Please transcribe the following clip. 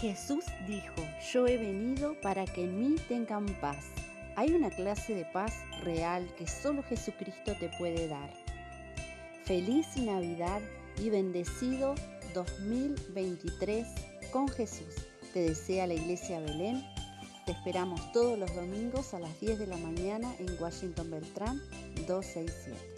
Jesús dijo, yo he venido para que en mí tengan paz. Hay una clase de paz real que solo Jesucristo te puede dar. Feliz Navidad y bendecido 2023 con Jesús. Te desea la Iglesia Belén. Te esperamos todos los domingos a las 10 de la mañana en Washington Beltrán 267.